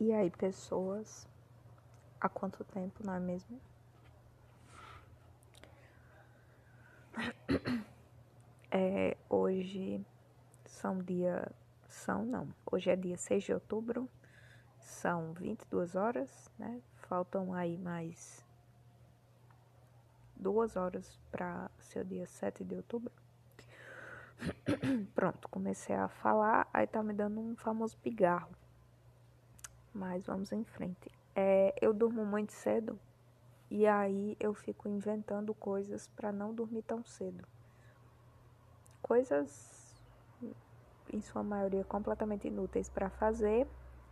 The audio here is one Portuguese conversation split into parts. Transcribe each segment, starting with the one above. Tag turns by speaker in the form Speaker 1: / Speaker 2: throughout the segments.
Speaker 1: E aí, pessoas, há quanto tempo, não é mesmo? É, hoje são dia. São não. Hoje é dia 6 de outubro. São 22 horas, né? Faltam aí mais duas horas para ser o dia 7 de outubro. Pronto, comecei a falar, aí tá me dando um famoso pigarro. Mas vamos em frente. É, eu durmo muito cedo e aí eu fico inventando coisas para não dormir tão cedo. Coisas, em sua maioria, completamente inúteis para fazer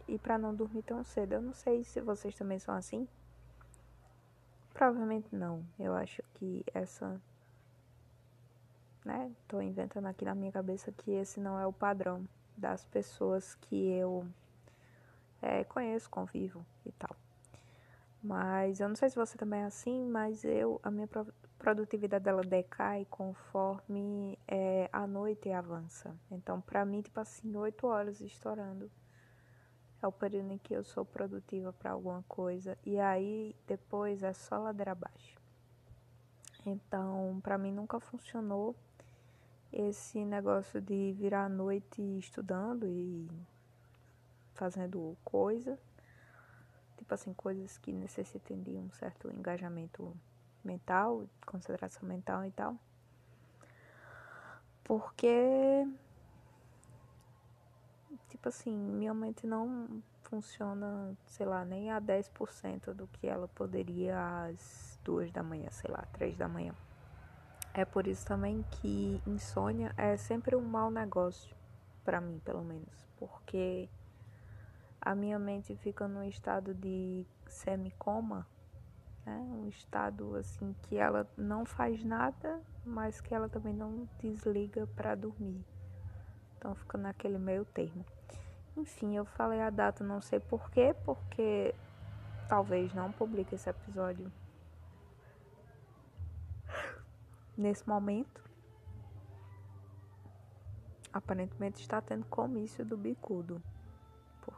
Speaker 1: e para não dormir tão cedo. Eu não sei se vocês também são assim. Provavelmente não. Eu acho que essa. Né? Tô inventando aqui na minha cabeça que esse não é o padrão das pessoas que eu é, conheço, convivo e tal. Mas eu não sei se você também é assim, mas eu a minha produtividade dela decai conforme é, a noite avança. Então, para mim, tipo assim, oito horas estourando é o período em que eu sou produtiva para alguma coisa e aí depois é só ladeira abaixo. Então, para mim nunca funcionou esse negócio de virar a noite estudando e fazendo coisa, tipo assim, coisas que necessitem de um certo engajamento mental, concentração mental e tal. Porque tipo assim, minha mente não funciona, sei lá, nem a 10% do que ela poderia às duas da manhã, sei lá, três da manhã. É por isso também que insônia é sempre um mau negócio, para mim, pelo menos, porque a minha mente fica num estado de semicoma, né? Um estado assim que ela não faz nada, mas que ela também não desliga para dormir. Então fica naquele meio termo. Enfim, eu falei a data, não sei porquê, porque talvez não publique esse episódio nesse momento. Aparentemente está tendo comício do bicudo.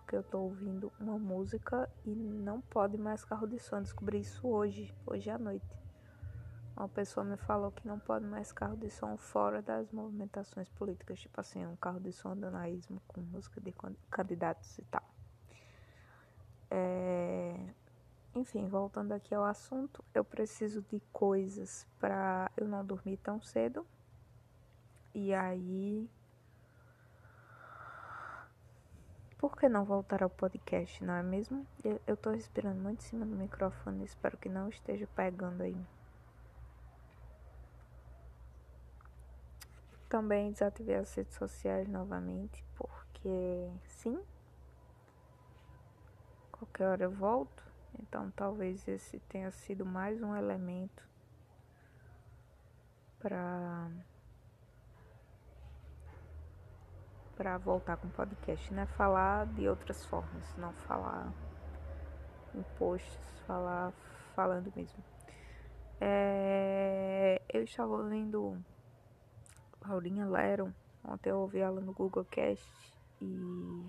Speaker 1: Porque eu tô ouvindo uma música e não pode mais carro de som. Descobri isso hoje, hoje à noite. Uma pessoa me falou que não pode mais carro de som fora das movimentações políticas, tipo assim, um carro de som danaísmo com música de candidatos e tal. É... Enfim, voltando aqui ao assunto, eu preciso de coisas para eu não dormir tão cedo. E aí. Por que não voltar ao podcast, não é mesmo? Eu, tô respirando muito em cima do microfone, espero que não esteja pegando aí. Também desativei as redes sociais novamente, porque sim, qualquer hora eu volto. Então talvez esse tenha sido mais um elemento para para voltar com o podcast, né? Falar de outras formas, não falar em posts, falar falando mesmo. É, eu estava ouvindo Paulinha Leron. Ontem eu ouvi ela no Google Cast e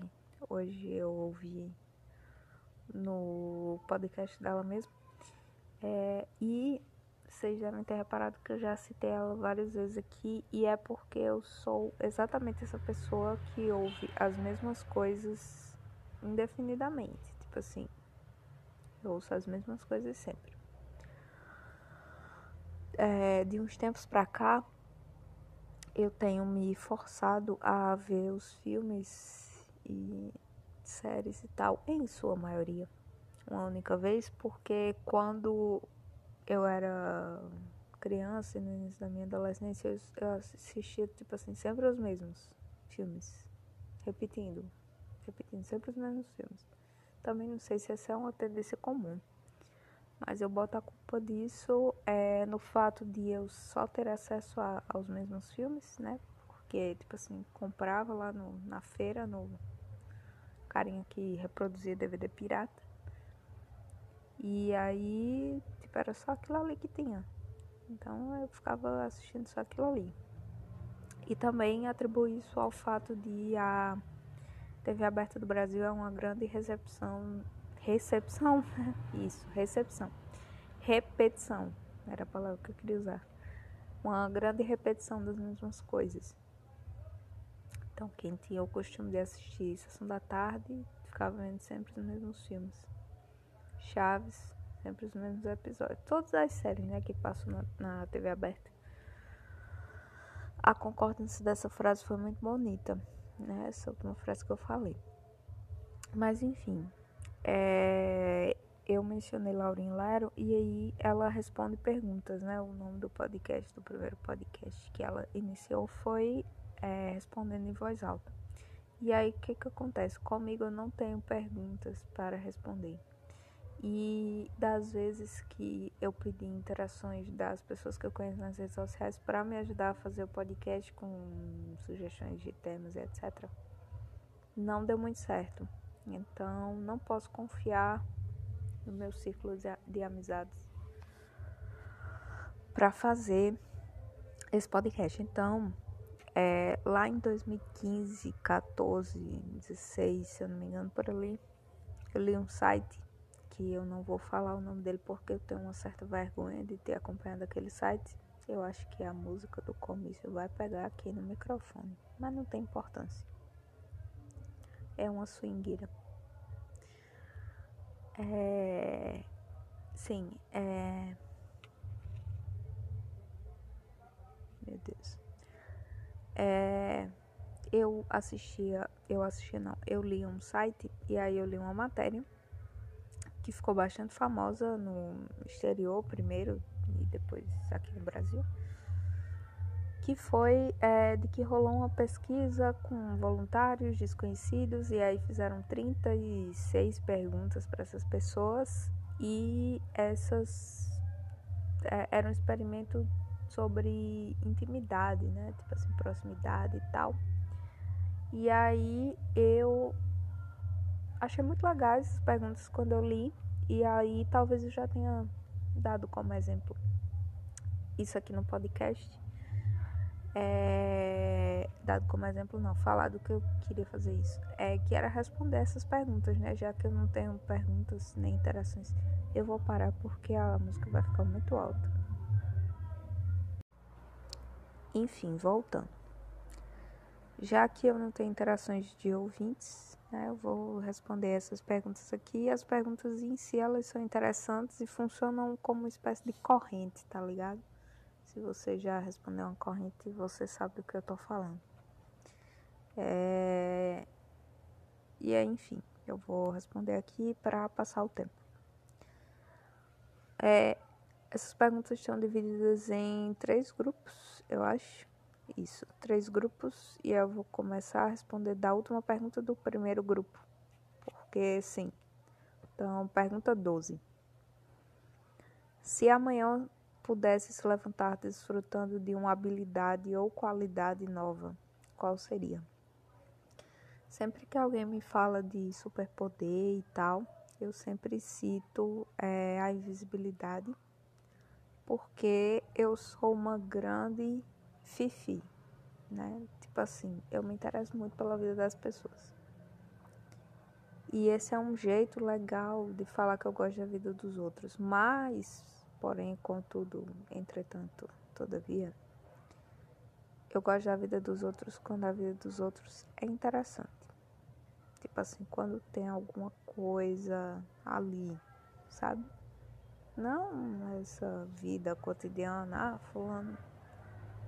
Speaker 1: hoje eu ouvi no podcast dela mesmo. É, e vocês devem ter reparado que eu já citei ela várias vezes aqui e é porque eu sou exatamente essa pessoa que ouve as mesmas coisas indefinidamente. Tipo assim, eu ouço as mesmas coisas sempre. É, de uns tempos pra cá, eu tenho me forçado a ver os filmes e séries e tal, em sua maioria, uma única vez, porque quando eu era criança e no início da minha adolescência, eu, eu assistia, tipo assim, sempre os mesmos filmes, repetindo, repetindo sempre os mesmos filmes. Também não sei se essa é uma tendência comum. Mas eu boto a culpa disso é, no fato de eu só ter acesso a, aos mesmos filmes, né? Porque, tipo assim, comprava lá no, na feira, no carinha que reproduzia DVD pirata. E aí, tipo, era só aquilo ali que tinha. Então eu ficava assistindo só aquilo ali. E também atribuo isso ao fato de a TV aberta do Brasil é uma grande recepção. Recepção? Isso, recepção. Repetição. Era a palavra que eu queria usar. Uma grande repetição das mesmas coisas. Então, quem tinha o costume de assistir Sessão da Tarde, ficava vendo sempre os mesmos filmes. Chaves, sempre os mesmos episódios. Todas as séries né, que passam na, na TV aberta. A concordância dessa frase foi muito bonita, né? Essa última frase que eu falei. Mas enfim, é, eu mencionei Laurinha Lero e aí ela responde perguntas, né? O nome do podcast, do primeiro podcast que ela iniciou foi é, respondendo em voz alta. E aí, o que, que acontece? Comigo eu não tenho perguntas para responder. E das vezes que eu pedi interações das pessoas que eu conheço nas redes sociais para me ajudar a fazer o podcast com sugestões de temas etc., não deu muito certo. Então, não posso confiar no meu círculo de, de amizades para fazer esse podcast. Então, é, lá em 2015, 14, 16, se eu não me engano, por ali, eu li um site que eu não vou falar o nome dele porque eu tenho uma certa vergonha de ter acompanhado aquele site. Eu acho que a música do comício vai pegar aqui no microfone, mas não tem importância. É uma swingueira. É... Sim, é. Meu Deus é, eu assistia, eu assistia não, eu li um site e aí eu li uma matéria que ficou bastante famosa no exterior primeiro e depois aqui no Brasil, que foi é, de que rolou uma pesquisa com voluntários desconhecidos e aí fizeram 36 perguntas para essas pessoas e essas é, era um experimento sobre intimidade, né? Tipo assim, proximidade e tal. E aí eu achei muito legais essas perguntas quando eu li. E aí talvez eu já tenha dado como exemplo isso aqui no podcast. É, dado como exemplo, não, falado que eu queria fazer isso. É que era responder essas perguntas, né? Já que eu não tenho perguntas nem interações, eu vou parar porque a música vai ficar muito alta. Enfim, voltando. Já que eu não tenho interações de ouvintes, né, eu vou responder essas perguntas aqui. As perguntas em si, elas são interessantes e funcionam como uma espécie de corrente, tá ligado? Se você já respondeu uma corrente, você sabe do que eu tô falando. É... E aí, enfim, eu vou responder aqui para passar o tempo. É, essas perguntas estão divididas em três grupos, eu acho. Isso, três grupos. E eu vou começar a responder da última pergunta do primeiro grupo. Porque sim. Então, pergunta 12. Se amanhã pudesse se levantar desfrutando de uma habilidade ou qualidade nova, qual seria? Sempre que alguém me fala de superpoder e tal, eu sempre cito é, a invisibilidade porque eu sou uma grande fifi, né? Tipo assim, eu me interesso muito pela vida das pessoas. E esse é um jeito legal de falar que eu gosto da vida dos outros. Mas, porém, contudo, entretanto, todavia, eu gosto da vida dos outros quando a vida dos outros é interessante. Tipo assim, quando tem alguma coisa ali, sabe? Não essa vida cotidiana, ah, fulano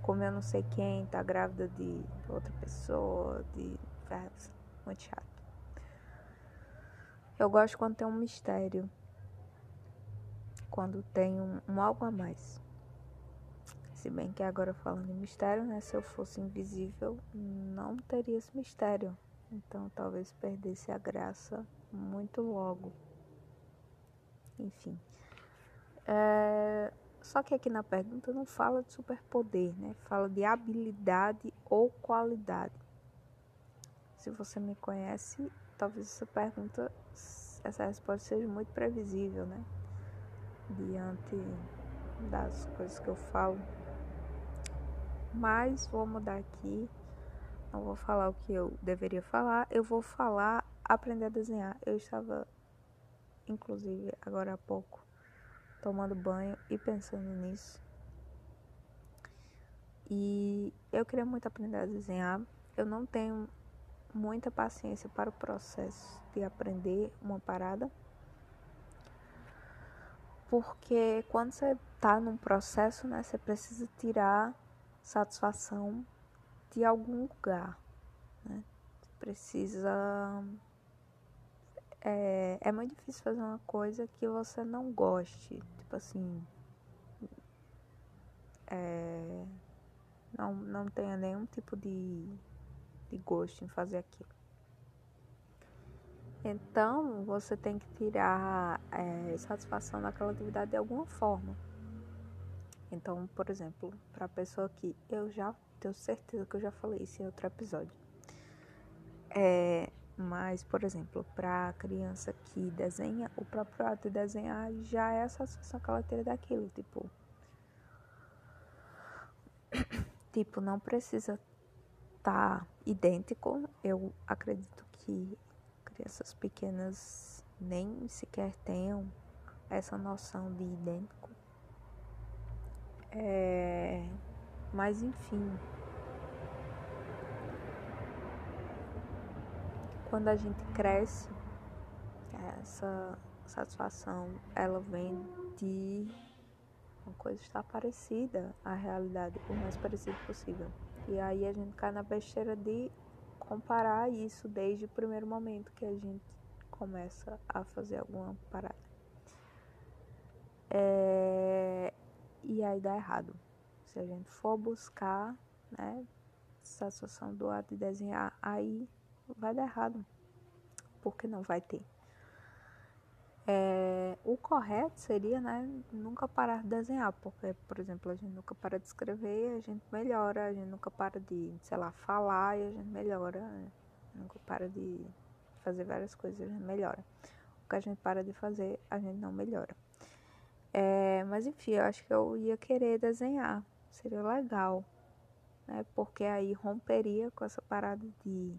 Speaker 1: comeu não sei quem, tá grávida de outra pessoa, de. É, muito chato. Eu gosto quando tem um mistério. Quando tem um, um algo a mais. Se bem que agora falando em mistério, né? Se eu fosse invisível, não teria esse mistério. Então talvez perdesse a graça muito logo. Enfim. É, só que aqui na pergunta não fala de superpoder, né? Fala de habilidade ou qualidade. Se você me conhece, talvez essa pergunta, essa resposta seja muito previsível, né? Diante das coisas que eu falo. Mas vou mudar aqui não vou falar o que eu deveria falar, eu vou falar aprender a desenhar. Eu estava, inclusive, agora há pouco, tomando banho e pensando nisso. E eu queria muito aprender a desenhar. Eu não tenho muita paciência para o processo de aprender uma parada. Porque quando você está num processo, né, você precisa tirar satisfação de algum lugar, né? Você precisa é, é muito difícil fazer uma coisa que você não goste, tipo assim, é, não, não tenha nenhum tipo de, de gosto em fazer aquilo. Então, você tem que tirar é, satisfação daquela atividade de alguma forma. Então, por exemplo, para a pessoa que eu já tenho certeza que eu já falei isso em outro episódio. É, mas, por exemplo, para a criança que desenha, o próprio ato de desenhar já é a satisfação que ela tira daquilo. Tipo, tipo não precisa estar tá idêntico. Eu acredito que crianças pequenas nem sequer tenham essa noção de idêntico. É, mas enfim, quando a gente cresce, essa satisfação ela vem de uma coisa estar parecida à realidade, o mais parecido possível. E aí a gente cai na besteira de comparar isso desde o primeiro momento que a gente começa a fazer alguma parada. É... E aí dá errado. Se a gente for buscar, né, satisfação do ato de desenhar, aí vai dar errado, porque não vai ter. É, o correto seria, né, nunca parar de desenhar, porque, por exemplo, a gente nunca para de escrever, a gente melhora, a gente nunca para de, sei lá, falar e a gente melhora, né? nunca para de fazer várias coisas, a gente melhora. O que a gente para de fazer, a gente não melhora. É, mas enfim, eu acho que eu ia querer desenhar, seria legal, né, porque aí romperia com essa parada de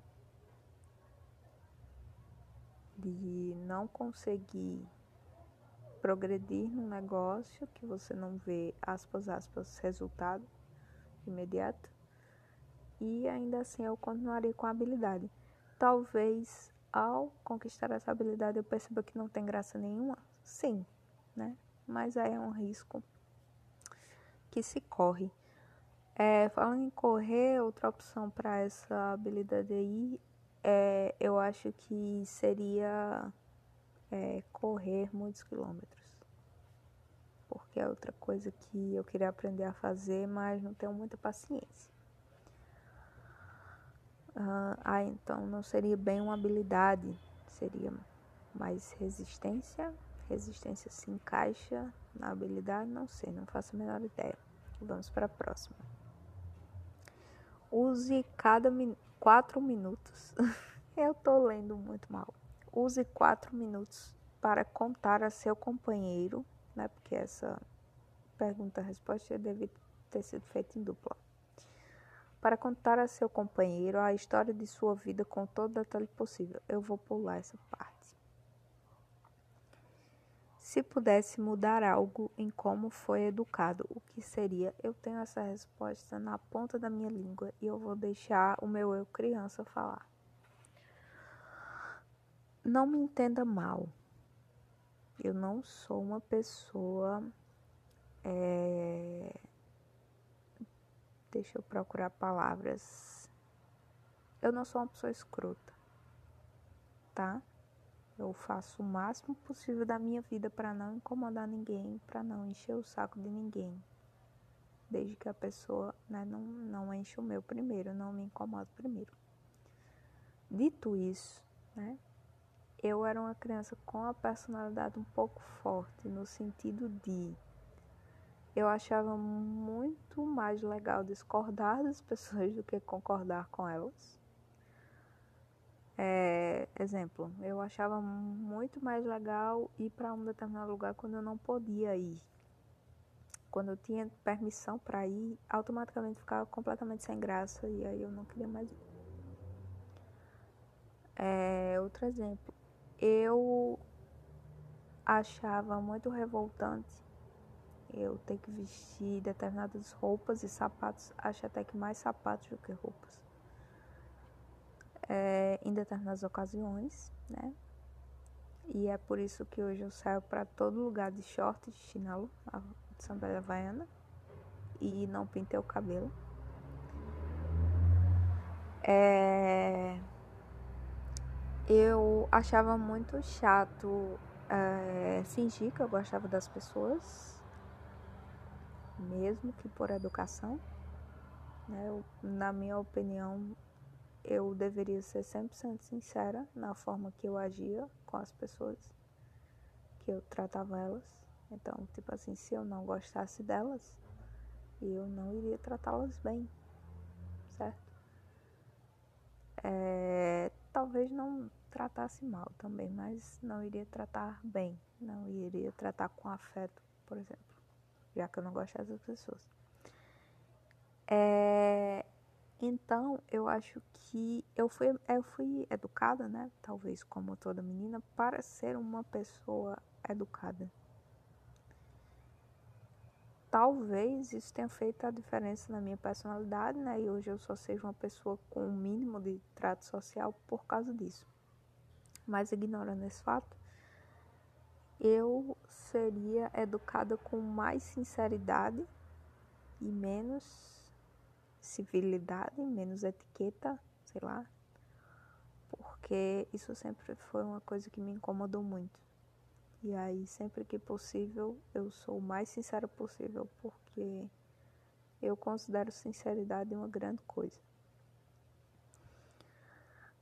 Speaker 1: de não conseguir progredir no negócio que você não vê aspas aspas resultado imediato e ainda assim eu continuaria com a habilidade. Talvez ao conquistar essa habilidade eu perceba que não tem graça nenhuma, sim, né? Mas aí é um risco que se corre. É, falando em correr, outra opção para essa habilidade aí é, eu acho que seria é, correr muitos quilômetros. Porque é outra coisa que eu queria aprender a fazer, mas não tenho muita paciência. Ah, ah então não seria bem uma habilidade, seria mais resistência. Resistência se encaixa na habilidade, não sei, não faço a menor ideia. Vamos para a próxima. Use cada minuto quatro minutos. Eu tô lendo muito mal. Use quatro minutos para contar a seu companheiro, né? Porque essa pergunta-resposta deve ter sido feita em dupla. Para contar a seu companheiro a história de sua vida com todo detalhe possível. Eu vou pular essa parte. Se pudesse mudar algo em como foi educado, o que seria? Eu tenho essa resposta na ponta da minha língua e eu vou deixar o meu eu criança falar. Não me entenda mal. Eu não sou uma pessoa. É... Deixa eu procurar palavras. Eu não sou uma pessoa escrota, tá? Eu faço o máximo possível da minha vida para não incomodar ninguém, para não encher o saco de ninguém. Desde que a pessoa né, não, não enche o meu primeiro, não me incomoda primeiro. Dito isso, né, eu era uma criança com a personalidade um pouco forte, no sentido de eu achava muito mais legal discordar das pessoas do que concordar com elas. É, exemplo, eu achava muito mais legal ir para um determinado lugar quando eu não podia ir. Quando eu tinha permissão para ir, automaticamente ficava completamente sem graça e aí eu não queria mais ir. É, outro exemplo, eu achava muito revoltante eu ter que vestir determinadas roupas e sapatos, acho até que mais sapatos do que roupas. É, em determinadas ocasiões, né? E é por isso que hoje eu saio para todo lugar de short, de chinelo, de sandália havaiana e não pintei o cabelo. É, eu achava muito chato é, fingir que eu gostava das pessoas, mesmo que por educação. Né? Eu, na minha opinião, eu deveria ser 100% sincera na forma que eu agia com as pessoas, que eu tratava elas. Então, tipo assim, se eu não gostasse delas, eu não iria tratá-las bem, certo? É, talvez não tratasse mal também, mas não iria tratar bem, não iria tratar com afeto, por exemplo, já que eu não gosto dessas pessoas. É, então, eu acho que eu fui, eu fui educada, né? Talvez como toda menina, para ser uma pessoa educada. Talvez isso tenha feito a diferença na minha personalidade, né? E hoje eu só seja uma pessoa com um mínimo de trato social por causa disso. Mas ignorando esse fato, eu seria educada com mais sinceridade e menos civilidade, menos etiqueta, sei lá, porque isso sempre foi uma coisa que me incomodou muito. E aí, sempre que possível, eu sou o mais sincera possível, porque eu considero sinceridade uma grande coisa.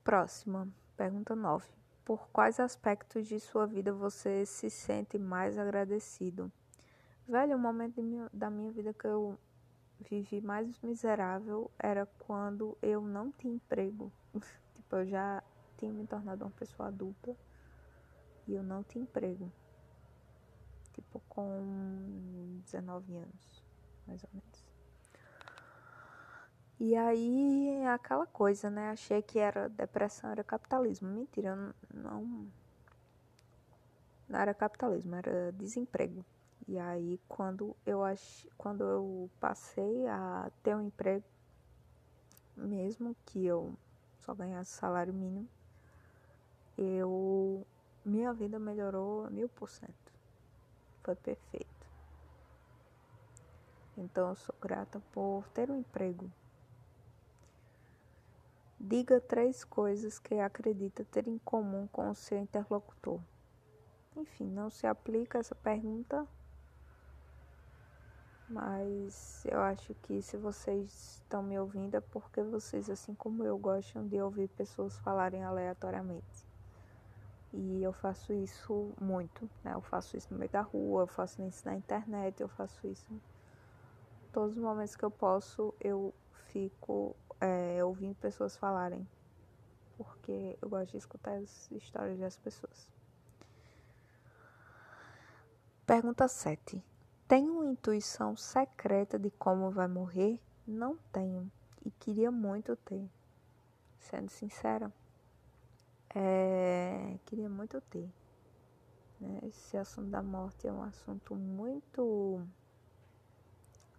Speaker 1: Próxima, pergunta 9. Por quais aspectos de sua vida você se sente mais agradecido? Velho, o momento da minha vida que eu vivi mais miserável era quando eu não tinha emprego. tipo, eu já tinha me tornado uma pessoa adulta e eu não tinha emprego. Tipo, com 19 anos, mais ou menos. E aí, aquela coisa, né? Achei que era depressão, era capitalismo. Mentira, não. Não era capitalismo, era desemprego. E aí, quando eu, ach... quando eu passei a ter um emprego, mesmo que eu só ganhasse salário mínimo, eu minha vida melhorou mil por cento. Foi perfeito. Então eu sou grata por ter um emprego. Diga três coisas que acredita ter em comum com o seu interlocutor. Enfim, não se aplica essa pergunta, mas eu acho que se vocês estão me ouvindo é porque vocês, assim como eu, gostam de ouvir pessoas falarem aleatoriamente. E eu faço isso muito, né? Eu faço isso no meio da rua, eu faço isso na internet, eu faço isso. Todos os momentos que eu posso, eu fico é, ouvindo pessoas falarem. Porque eu gosto de escutar as histórias das pessoas. Pergunta 7. Tem uma intuição secreta de como vai morrer? Não tenho. E queria muito ter. Sendo sincera. É, queria muito ter. Né? Esse assunto da morte é um assunto muito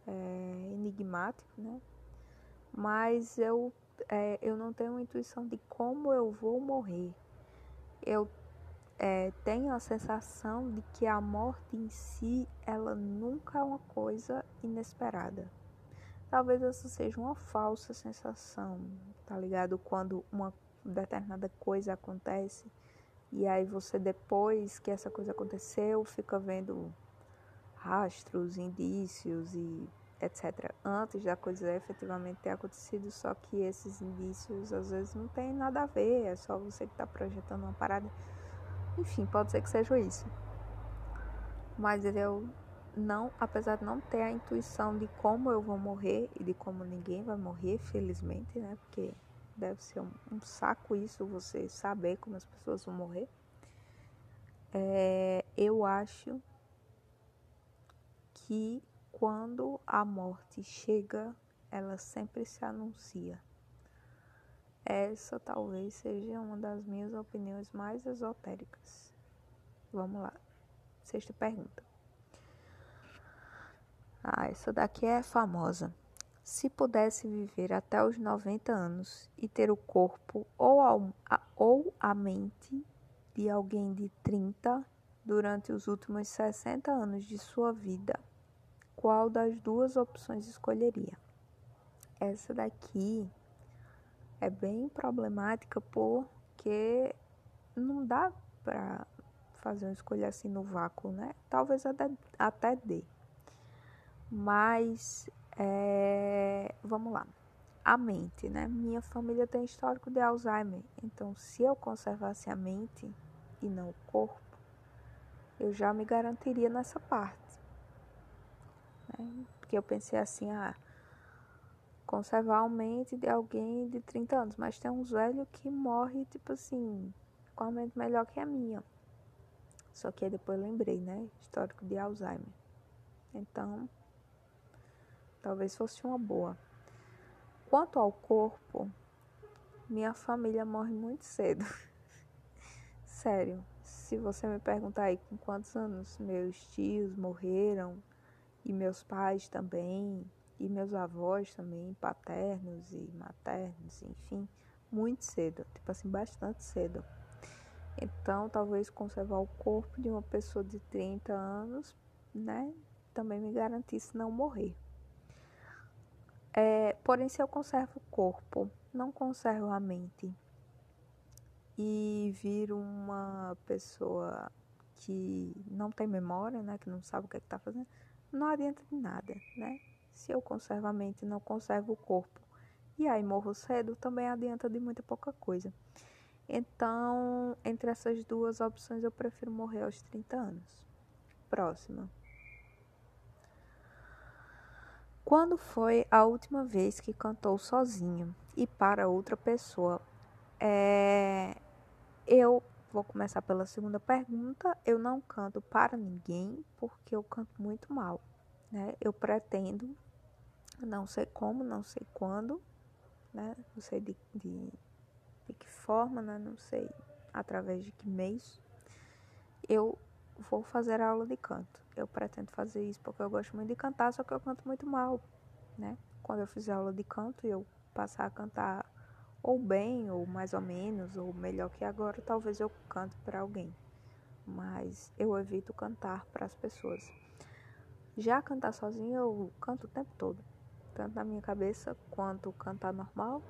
Speaker 1: é, enigmático, né? Mas eu, é, eu não tenho intuição de como eu vou morrer. Eu é, tenho a sensação de que a morte em si, ela nunca é uma coisa inesperada. Talvez essa seja uma falsa sensação, tá ligado? Quando uma determinada coisa acontece e aí você depois que essa coisa aconteceu fica vendo rastros, indícios e etc. Antes da coisa efetivamente ter acontecido, só que esses indícios às vezes não tem nada a ver, é só você que está projetando uma parada. Enfim, pode ser que seja isso. Mas eu não, apesar de não ter a intuição de como eu vou morrer e de como ninguém vai morrer, felizmente, né? Porque deve ser um, um saco isso, você saber como as pessoas vão morrer. É, eu acho que quando a morte chega, ela sempre se anuncia. Essa talvez seja uma das minhas opiniões mais esotéricas. Vamos lá. Sexta pergunta. Ah, essa daqui é famosa. Se pudesse viver até os 90 anos e ter o corpo ou a, ou a mente de alguém de 30 durante os últimos 60 anos de sua vida, qual das duas opções escolheria? Essa daqui é bem problemática porque não dá para fazer uma escolha assim no vácuo, né? Talvez até, até dê. Mas é, vamos lá. A mente, né? Minha família tem histórico de Alzheimer, então se eu conservasse a mente e não o corpo, eu já me garantiria nessa parte. Né? Porque eu pensei assim, ah, conservar a mente de alguém de 30 anos, mas tem uns velhos que morrem, tipo assim, com a mente melhor que a minha. Só que depois lembrei, né? Histórico de Alzheimer. Então, talvez fosse uma boa. Quanto ao corpo, minha família morre muito cedo. Sério, se você me perguntar aí com quantos anos meus tios morreram, e meus pais também, e meus avós também, paternos e maternos, enfim, muito cedo, tipo assim, bastante cedo. Então, talvez conservar o corpo de uma pessoa de 30 anos, né, também me garantisse não morrer. É, porém, se eu conservo o corpo, não conservo a mente e viro uma pessoa que não tem memória, né, que não sabe o que é está fazendo, não adianta de nada, né? Se eu conservo a mente não conservo o corpo e aí morro cedo, também adianta de muita pouca coisa. Então, entre essas duas opções, eu prefiro morrer aos 30 anos. Próxima. Quando foi a última vez que cantou sozinho e para outra pessoa? É, eu vou começar pela segunda pergunta. Eu não canto para ninguém porque eu canto muito mal, né? Eu pretendo, não sei como, não sei quando, né? Não sei de, de, de que forma, né? Não sei através de que mês. Eu vou fazer aula de canto. Eu pretendo fazer isso porque eu gosto muito de cantar, só que eu canto muito mal, né? Quando eu fizer aula de canto e eu passar a cantar ou bem, ou mais ou menos, ou melhor que agora, talvez eu cante para alguém. Mas eu evito cantar para as pessoas. Já cantar sozinho eu canto o tempo todo, tanto na minha cabeça quanto cantar normal.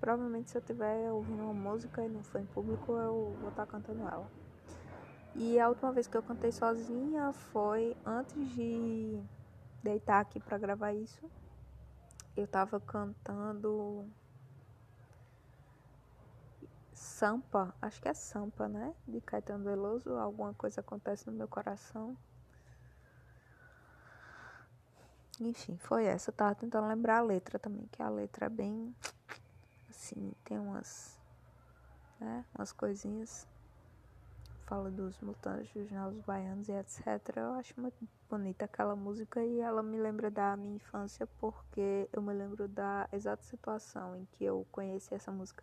Speaker 1: Provavelmente se eu estiver ouvindo uma música e não for em público, eu vou estar tá cantando ela. E a última vez que eu cantei sozinha foi antes de deitar aqui para gravar isso. Eu tava cantando Sampa, acho que é Sampa, né? De Caetano Veloso, alguma coisa acontece no meu coração. Enfim, foi essa. Eu tava tentando lembrar a letra também, que a letra é bem assim, tem umas, né, umas coisinhas. Fala dos mutantes, né, os baianos e etc. Eu acho muito bonita aquela música e ela me lembra da minha infância porque eu me lembro da exata situação em que eu conheci essa música.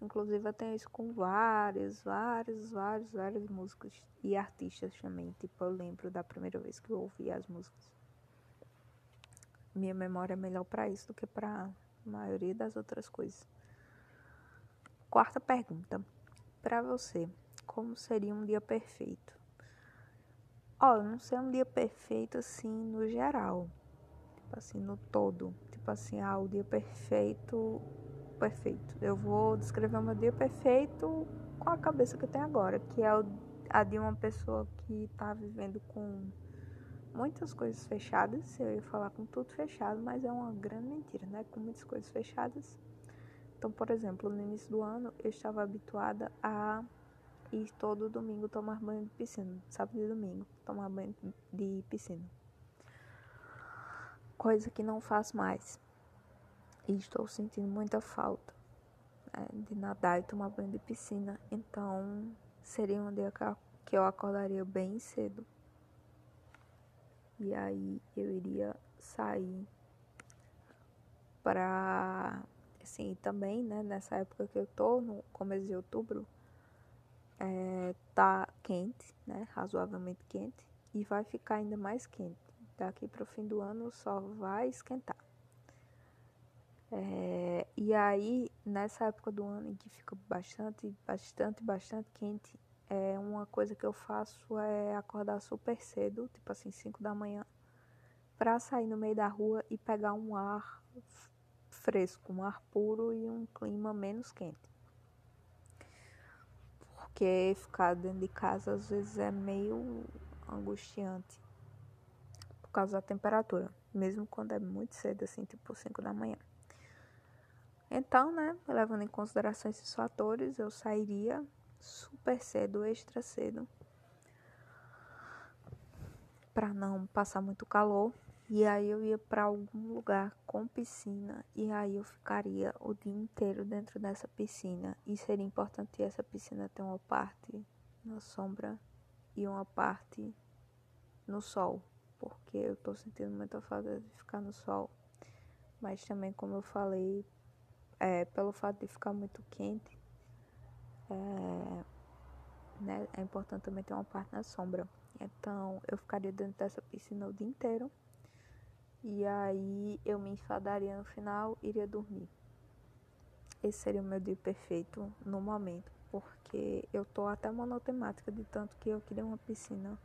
Speaker 1: Inclusive eu tenho isso com vários, vários, vários, vários músicos e artistas também. Tipo, eu lembro da primeira vez que eu ouvi as músicas. Minha memória é melhor para isso do que para a maioria das outras coisas. Quarta pergunta. Para você, como seria um dia perfeito? Ó, oh, não sei um dia perfeito assim no geral. Tipo assim, no todo. Tipo assim, ah, o dia perfeito perfeito. Eu vou descrever o meu dia perfeito com a cabeça que eu tenho agora, que é a de uma pessoa que está vivendo com muitas coisas fechadas. Eu ia falar com tudo fechado, mas é uma grande mentira, né? Com muitas coisas fechadas. Então, por exemplo, no início do ano eu estava habituada a ir todo domingo tomar banho de piscina, sábado e domingo, tomar banho de piscina. Coisa que não faço mais. E estou sentindo muita falta né, de nadar e tomar banho de piscina. Então seria um dia que eu acordaria bem cedo. E aí eu iria sair para Sim, também, né, nessa época que eu tô, no começo de outubro, é, tá quente, né, razoavelmente quente, e vai ficar ainda mais quente. Daqui para o fim do ano só vai esquentar. É, e aí, nessa época do ano em que fica bastante, bastante, bastante quente, é, uma coisa que eu faço é acordar super cedo, tipo assim, 5 da manhã, para sair no meio da rua e pegar um ar fresco, um ar puro e um clima menos quente. Porque ficar dentro de casa às vezes é meio angustiante por causa da temperatura, mesmo quando é muito cedo, assim, tipo 5 da manhã. Então, né, levando em consideração esses fatores, eu sairia super cedo, extra cedo, para não passar muito calor. E aí eu ia para algum lugar com piscina e aí eu ficaria o dia inteiro dentro dessa piscina. E seria importante essa piscina ter uma parte na sombra e uma parte no sol, porque eu tô sentindo muita falta de ficar no sol. Mas também, como eu falei, é, pelo fato de ficar muito quente, é, né, é importante também ter uma parte na sombra. Então, eu ficaria dentro dessa piscina o dia inteiro. E aí eu me enfadaria no final iria dormir. Esse seria o meu dia perfeito no momento, porque eu tô até monotemática de tanto que eu queria uma piscina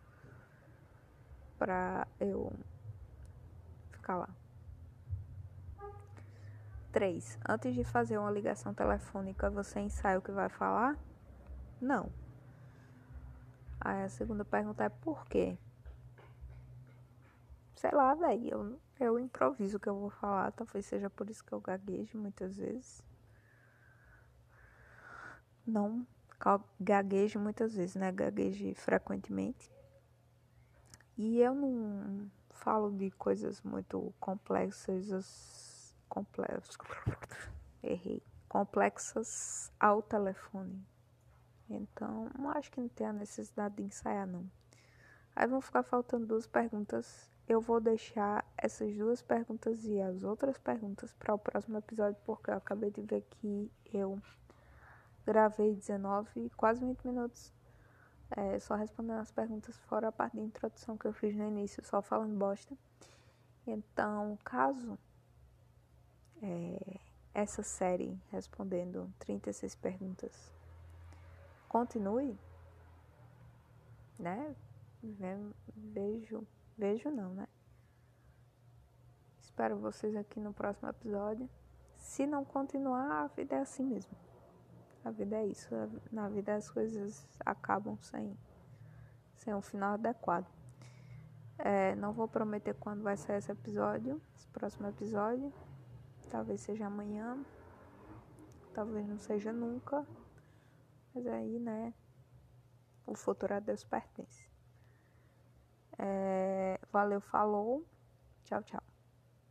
Speaker 1: para eu ficar lá. 3. Antes de fazer uma ligação telefônica, você ensaia o que vai falar? Não. Aí a segunda pergunta é por quê? Sei lá, velho. Eu, eu improviso o que eu vou falar. Talvez seja por isso que eu gaguejo muitas vezes. Não gaguejo muitas vezes, né? Gaguejo frequentemente. E eu não falo de coisas muito complexas. Complexas. Errei. Complexas ao telefone. Então, acho que não tem a necessidade de ensaiar, não. Aí vão ficar faltando duas perguntas. Eu vou deixar essas duas perguntas e as outras perguntas para o próximo episódio, porque eu acabei de ver que eu gravei 19, quase 20 minutos é, só respondendo as perguntas, fora a parte de introdução que eu fiz no início, só falando bosta. Então, caso é, essa série respondendo 36 perguntas continue, né? Vejo, vejo não, né? Espero vocês aqui no próximo episódio. Se não continuar, a vida é assim mesmo. A vida é isso. Na vida as coisas acabam sem, sem um final adequado. É, não vou prometer quando vai sair esse episódio, esse próximo episódio. Talvez seja amanhã, talvez não seja nunca. Mas aí, né? O futuro a Deus pertence. É, valeu, falou. Tchau, tchau.